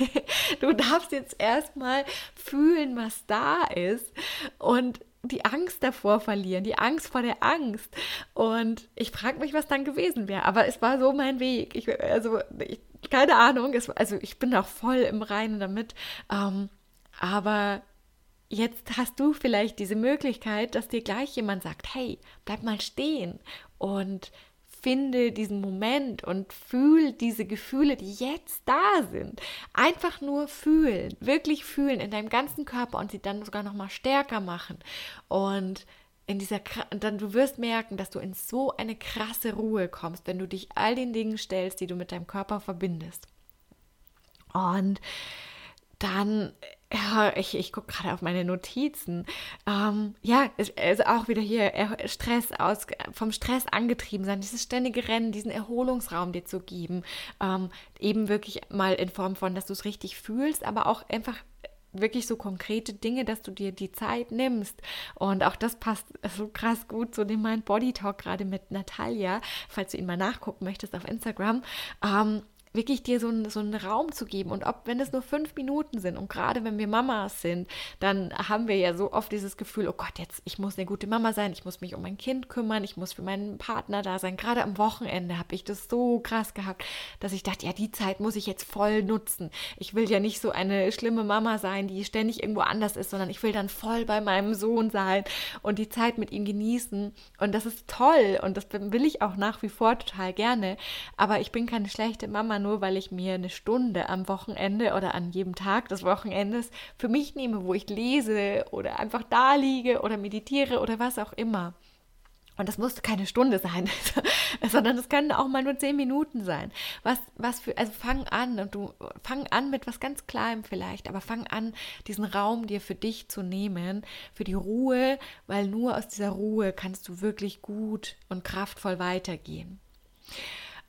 du darfst jetzt erstmal fühlen, was da ist und die Angst davor verlieren, die Angst vor der Angst. Und ich frage mich, was dann gewesen wäre. Aber es war so mein Weg. Ich, also, ich, keine Ahnung. Es, also, ich bin auch voll im Reinen damit. Ähm, aber jetzt hast du vielleicht diese Möglichkeit, dass dir gleich jemand sagt, hey, bleib mal stehen und finde diesen Moment und fühl diese Gefühle, die jetzt da sind. Einfach nur fühlen, wirklich fühlen in deinem ganzen Körper und sie dann sogar noch mal stärker machen und in dieser dann du wirst merken, dass du in so eine krasse Ruhe kommst, wenn du dich all den Dingen stellst, die du mit deinem Körper verbindest. Und dann ja, ich, ich gucke gerade auf meine Notizen. Ähm, ja, es ist auch wieder hier Stress aus, vom Stress angetrieben sein, dieses ständige Rennen, diesen Erholungsraum dir zu geben. Ähm, eben wirklich mal in Form von, dass du es richtig fühlst, aber auch einfach wirklich so konkrete Dinge, dass du dir die Zeit nimmst. Und auch das passt so krass gut zu dem Mind Body Talk gerade mit Natalia, falls du ihn mal nachgucken möchtest auf Instagram. Ähm, wirklich dir so, ein, so einen Raum zu geben. Und ob, wenn es nur fünf Minuten sind und gerade wenn wir Mamas sind, dann haben wir ja so oft dieses Gefühl, oh Gott, jetzt, ich muss eine gute Mama sein, ich muss mich um mein Kind kümmern, ich muss für meinen Partner da sein. Gerade am Wochenende habe ich das so krass gehabt, dass ich dachte, ja, die Zeit muss ich jetzt voll nutzen. Ich will ja nicht so eine schlimme Mama sein, die ständig irgendwo anders ist, sondern ich will dann voll bei meinem Sohn sein und die Zeit mit ihm genießen. Und das ist toll und das will ich auch nach wie vor total gerne. Aber ich bin keine schlechte Mama, nur weil ich mir eine Stunde am Wochenende oder an jedem Tag des Wochenendes für mich nehme, wo ich lese oder einfach da liege oder meditiere oder was auch immer. Und das muss keine Stunde sein, sondern es können auch mal nur zehn Minuten sein. Was, was für, also fang an und du fang an mit was ganz Kleinem vielleicht, aber fang an, diesen Raum dir für dich zu nehmen, für die Ruhe, weil nur aus dieser Ruhe kannst du wirklich gut und kraftvoll weitergehen.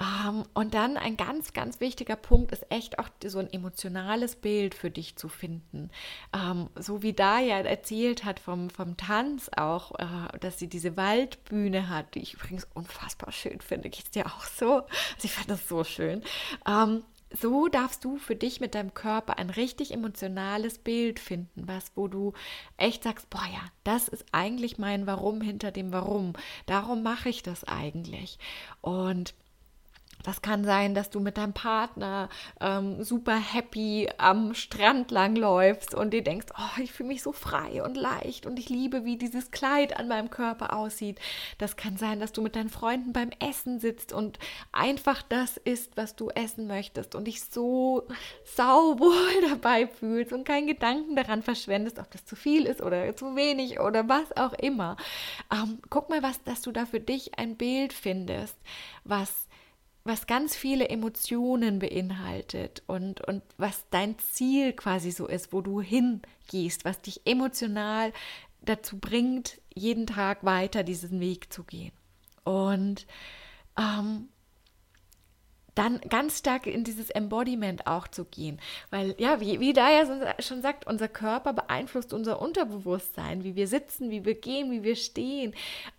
Ähm, und dann ein ganz, ganz wichtiger Punkt ist echt auch so ein emotionales Bild für dich zu finden. Ähm, so wie Daya erzählt hat vom, vom Tanz auch, äh, dass sie diese Waldbühne hat, die ich übrigens unfassbar schön finde. Geht es dir auch so? Also ich fand das so schön. Ähm, so darfst du für dich mit deinem Körper ein richtig emotionales Bild finden, was, wo du echt sagst, boah ja, das ist eigentlich mein Warum hinter dem Warum. Darum mache ich das eigentlich. Und das kann sein, dass du mit deinem Partner ähm, super happy am Strand langläufst und dir denkst, oh, ich fühle mich so frei und leicht und ich liebe, wie dieses Kleid an meinem Körper aussieht. Das kann sein, dass du mit deinen Freunden beim Essen sitzt und einfach das isst, was du essen möchtest und dich so sauwohl dabei fühlst und keinen Gedanken daran verschwendest, ob das zu viel ist oder zu wenig oder was auch immer. Ähm, guck mal, was, dass du da für dich ein Bild findest, was was ganz viele Emotionen beinhaltet und, und was dein Ziel quasi so ist, wo du hingehst, was dich emotional dazu bringt, jeden Tag weiter diesen Weg zu gehen. Und ähm, dann ganz stark in dieses Embodiment auch zu gehen. Weil, ja, wie, wie da ja schon sagt, unser Körper beeinflusst unser Unterbewusstsein, wie wir sitzen, wie wir gehen, wie wir stehen.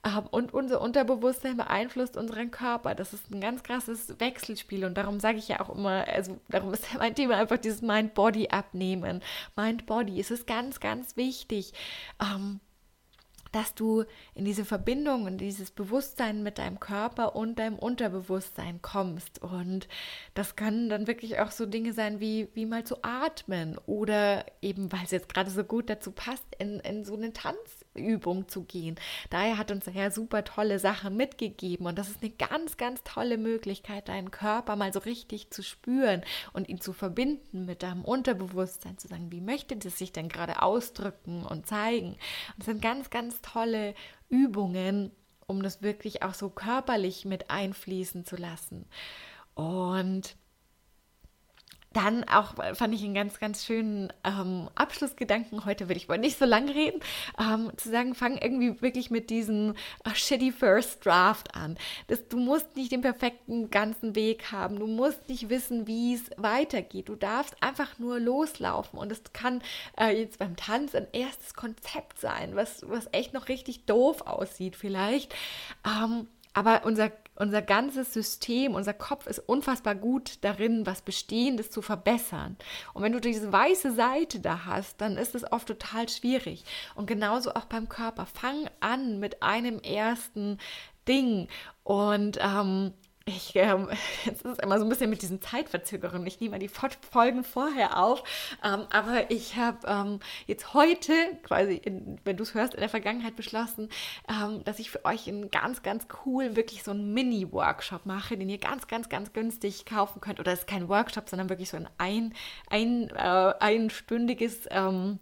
Ähm, und unser Unterbewusstsein beeinflusst unseren Körper. Das ist ein ganz krasses Wechselspiel. Und darum sage ich ja auch immer, also darum ist mein Thema einfach dieses Mind-Body abnehmen. Mind-Body. Es ist ganz, ganz wichtig. Ähm, dass du in diese Verbindung, in dieses Bewusstsein mit deinem Körper und deinem Unterbewusstsein kommst. Und das können dann wirklich auch so Dinge sein wie, wie mal zu atmen oder eben, weil es jetzt gerade so gut dazu passt, in, in so eine Tanzübung zu gehen. Daher hat uns Herr super tolle Sachen mitgegeben und das ist eine ganz, ganz tolle Möglichkeit, deinen Körper mal so richtig zu spüren und ihn zu verbinden mit deinem Unterbewusstsein, zu sagen, wie möchte das sich denn gerade ausdrücken und zeigen. Und das sind ganz, ganz tolle Übungen, um das wirklich auch so körperlich mit einfließen zu lassen. Und dann auch äh, fand ich einen ganz, ganz schönen ähm, Abschlussgedanken. Heute will ich wohl nicht so lange reden. Ähm, zu sagen, fang irgendwie wirklich mit diesem uh, shitty first draft an. Das, du musst nicht den perfekten ganzen Weg haben. Du musst nicht wissen, wie es weitergeht. Du darfst einfach nur loslaufen. Und es kann äh, jetzt beim Tanz ein erstes Konzept sein, was, was echt noch richtig doof aussieht vielleicht. Ähm, aber unser unser ganzes System, unser Kopf ist unfassbar gut darin, was Bestehendes zu verbessern. Und wenn du diese weiße Seite da hast, dann ist es oft total schwierig. Und genauso auch beim Körper. Fang an mit einem ersten Ding und ähm, ich, ähm, es ist immer so ein bisschen mit diesen Zeitverzögerungen. Ich nehme die Folgen vorher auf, ähm, aber ich habe ähm, jetzt heute, quasi, in, wenn du es hörst, in der Vergangenheit beschlossen, ähm, dass ich für euch einen ganz, ganz cool, wirklich so einen Mini-Workshop mache, den ihr ganz, ganz, ganz günstig kaufen könnt. Oder es ist kein Workshop, sondern wirklich so ein, ein, ein äh, einstündiges ähm,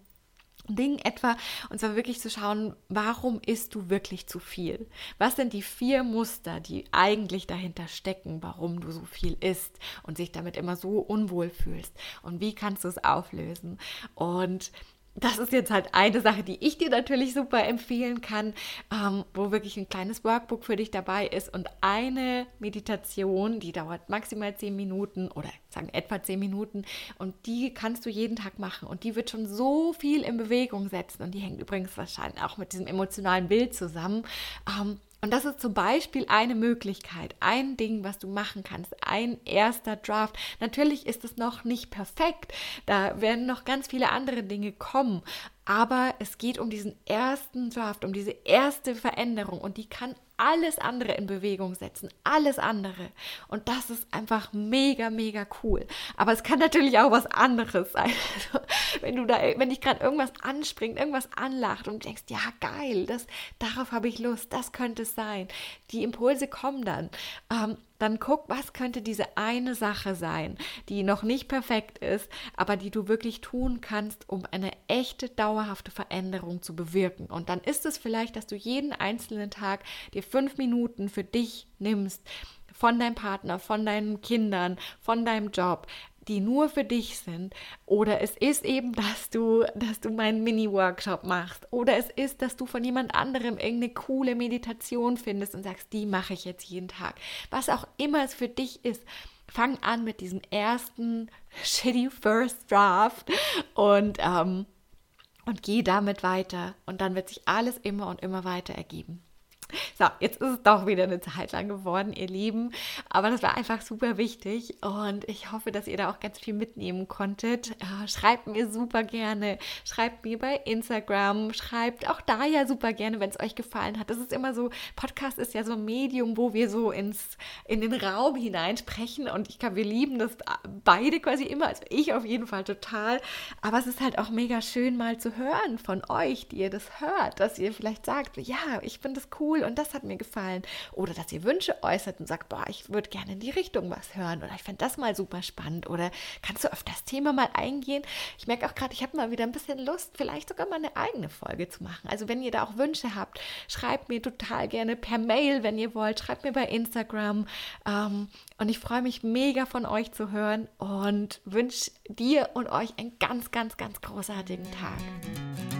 Ding etwa, und zwar wirklich zu schauen, warum isst du wirklich zu viel? Was sind die vier Muster, die eigentlich dahinter stecken, warum du so viel isst und sich damit immer so unwohl fühlst? Und wie kannst du es auflösen? Und das ist jetzt halt eine Sache, die ich dir natürlich super empfehlen kann, ähm, wo wirklich ein kleines Workbook für dich dabei ist und eine Meditation, die dauert maximal zehn Minuten oder sagen etwa zehn Minuten und die kannst du jeden Tag machen und die wird schon so viel in Bewegung setzen und die hängt übrigens wahrscheinlich auch mit diesem emotionalen Bild zusammen. Ähm, und das ist zum Beispiel eine Möglichkeit, ein Ding, was du machen kannst, ein erster Draft. Natürlich ist es noch nicht perfekt, da werden noch ganz viele andere Dinge kommen, aber es geht um diesen ersten Draft, um diese erste Veränderung. Und die kann alles andere in Bewegung setzen, alles andere. Und das ist einfach mega, mega cool. Aber es kann natürlich auch was anderes sein. Also, wenn du da, wenn dich gerade irgendwas anspringt, irgendwas anlacht und denkst, ja geil, das, darauf habe ich Lust, das könnte es sein. Die Impulse kommen dann. Ähm, dann guck, was könnte diese eine Sache sein, die noch nicht perfekt ist, aber die du wirklich tun kannst, um eine echte, dauerhafte Veränderung zu bewirken. Und dann ist es vielleicht, dass du jeden einzelnen Tag dir fünf Minuten für dich nimmst, von deinem Partner, von deinen Kindern, von deinem Job, die nur für dich sind. Oder es ist eben, dass du, dass du meinen Mini-Workshop machst. Oder es ist, dass du von jemand anderem irgendeine coole Meditation findest und sagst, die mache ich jetzt jeden Tag. Was auch immer es für dich ist. Fang an mit diesem ersten shitty First Draft und, ähm, und geh damit weiter. Und dann wird sich alles immer und immer weiter ergeben. So, jetzt ist es doch wieder eine Zeit lang geworden, ihr Lieben. Aber das war einfach super wichtig und ich hoffe, dass ihr da auch ganz viel mitnehmen konntet. Äh, schreibt mir super gerne, schreibt mir bei Instagram, schreibt auch da ja super gerne, wenn es euch gefallen hat. Das ist immer so, Podcast ist ja so ein Medium, wo wir so ins, in den Raum hinein sprechen und ich glaube, wir lieben das beide quasi immer, also ich auf jeden Fall total. Aber es ist halt auch mega schön mal zu hören von euch, die ihr das hört, dass ihr vielleicht sagt, ja, ich finde das cool und das hat mir gefallen. Oder dass ihr Wünsche äußert und sagt, boah, ich würde gerne in die Richtung was hören oder ich fände das mal super spannend oder kannst du auf das Thema mal eingehen? Ich merke auch gerade, ich habe mal wieder ein bisschen Lust, vielleicht sogar mal eine eigene Folge zu machen. Also wenn ihr da auch Wünsche habt, schreibt mir total gerne per Mail, wenn ihr wollt, schreibt mir bei Instagram. Ähm, und ich freue mich mega von euch zu hören und wünsche dir und euch einen ganz, ganz, ganz großartigen Tag.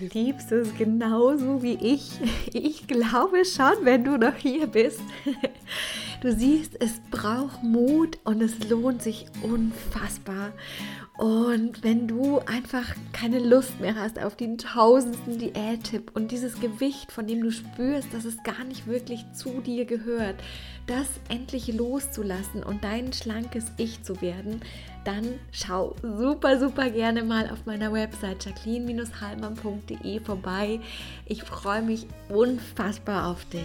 Liebst es genauso wie ich? Ich glaube schon, wenn du noch hier bist. Du siehst, es braucht Mut und es lohnt sich unfassbar. Und wenn du einfach keine Lust mehr hast auf den tausendsten Diät-Tipp und dieses Gewicht, von dem du spürst, dass es gar nicht wirklich zu dir gehört, das endlich loszulassen und dein schlankes Ich zu werden, dann schau super, super gerne mal auf meiner Website jacqueline-hallmann.de vorbei. Ich freue mich unfassbar auf dich.